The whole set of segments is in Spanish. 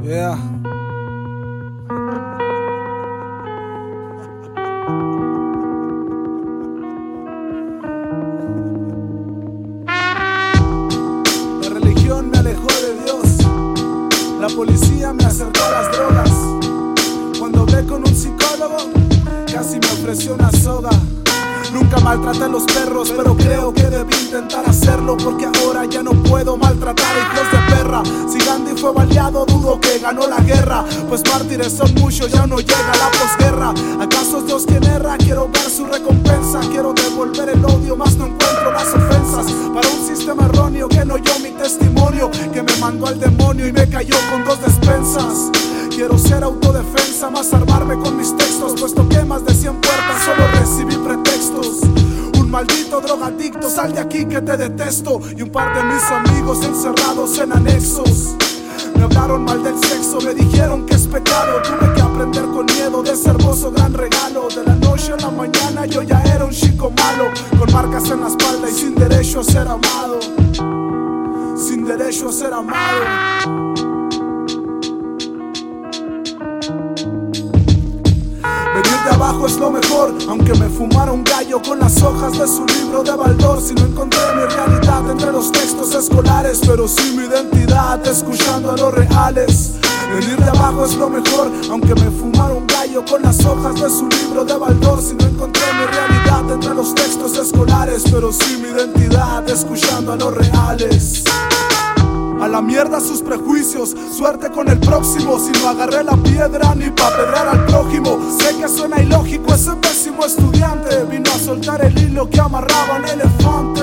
Yeah. La religión me alejó de Dios. La policía me acercó a las drogas. Cuando hablé con un psicólogo, casi me ofreció una soga. Nunca maltraté a los perros, pero creo que debí intentar hacerlo porque ahora ya no puedo maltratar a hijos de perra. Fue baleado, dudo que ganó la guerra, pues mártires son muchos, ya no llega la posguerra. ¿Acaso es Dios quien erra? Quiero ver su recompensa, quiero devolver el odio, más no encuentro las ofensas. Para un sistema erróneo que no oyó mi testimonio, que me mandó al demonio y me cayó con dos despensas. Quiero ser autodefensa, más armarme con mis textos, puesto que más de 100 puertas solo recibí pretextos. Un maldito drogadicto, sal de aquí que te detesto. Y un par de mis amigos encerrados en anexos. Me hablaron mal del sexo, me dijeron que es pecado. Tuve que aprender con miedo de ese hermoso gran regalo. De la noche a la mañana yo ya era un chico malo, con marcas en la espalda y sin derecho a ser amado. Sin derecho a ser amado. De abajo es lo mejor, aunque me fumara un gallo con las hojas de su libro de Baldor. Si no encontré mi realidad entre los textos escolares, pero sí mi identidad escuchando a los reales. Venir de abajo es lo mejor, aunque me fumara un gallo con las hojas de su libro de Baldor. Si no encontré mi realidad entre los textos escolares, pero sí mi identidad escuchando a los reales. A la mierda sus prejuicios, suerte con el próximo. Si no agarré la piedra ni pa' pedrar al prójimo. Estudiante vino a soltar el hilo que amarraba al elefante.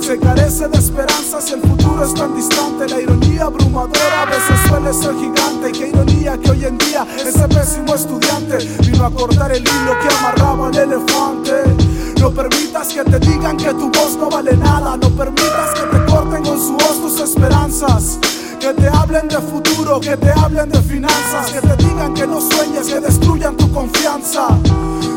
Se carece de esperanzas el futuro es tan distante. La ironía abrumadora a veces suele ser gigante. Y qué ironía que hoy en día ese pésimo estudiante vino a cortar el hilo que amarraba al elefante. No permitas que te digan que tu voz no vale nada. No permitas que te corten con su voz tus esperanzas. Que te hablen de futuro, que te hablen de finanzas. Que te digan que no sueñes, que destruyan tu confianza.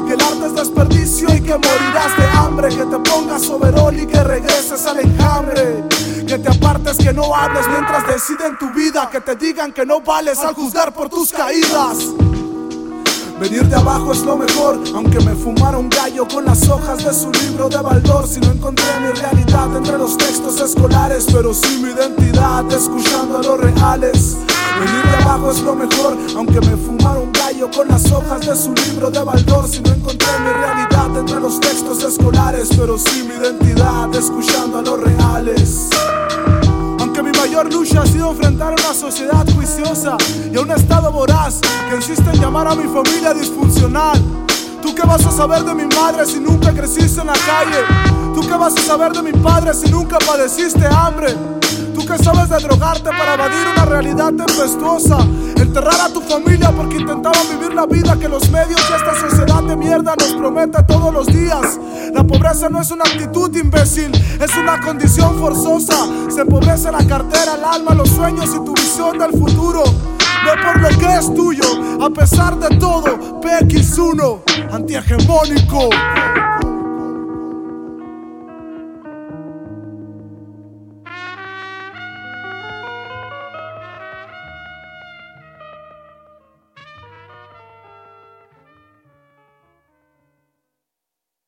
Que el arte es desperdicio y que morirás de hambre. Que te pongas overol y que regreses al enjambre. Que te apartes, que no hables mientras deciden tu vida. Que te digan que no vales al juzgar por tus caídas. Venir de abajo es lo mejor, aunque me fumara un gallo con las hojas de su libro de Baldor. Si no encontré mi realidad entre los textos escolares, pero sí mi identidad escuchando a los reales. Venir de abajo es lo mejor, aunque me fumara un gallo con las hojas de su libro de Baldor. Si no encontré mi realidad entre los textos escolares, pero sí mi identidad escuchando a los reales. Aunque mi mayor lucha ha sido enfrentar a una sociedad juiciosa y a un estado voraz que insiste en llamar a mi familia disfuncional. ¿Tú qué vas a saber de mi madre si nunca creciste en la calle? ¿Tú qué vas a saber de mi padre si nunca padeciste hambre? ¿Tú qué sabes de drogarte para evadir una realidad tempestuosa? Enterrar a tu familia porque intentaban vivir la vida que los medios de esta sociedad de mierda nos promete todos los días. La pobreza no es una actitud imbécil, es una condición forzosa. Se empobrece la cartera, el alma, los sueños y tu visión del futuro. Ve por lo que es tuyo, a pesar de todo, PX1, antihegemónico.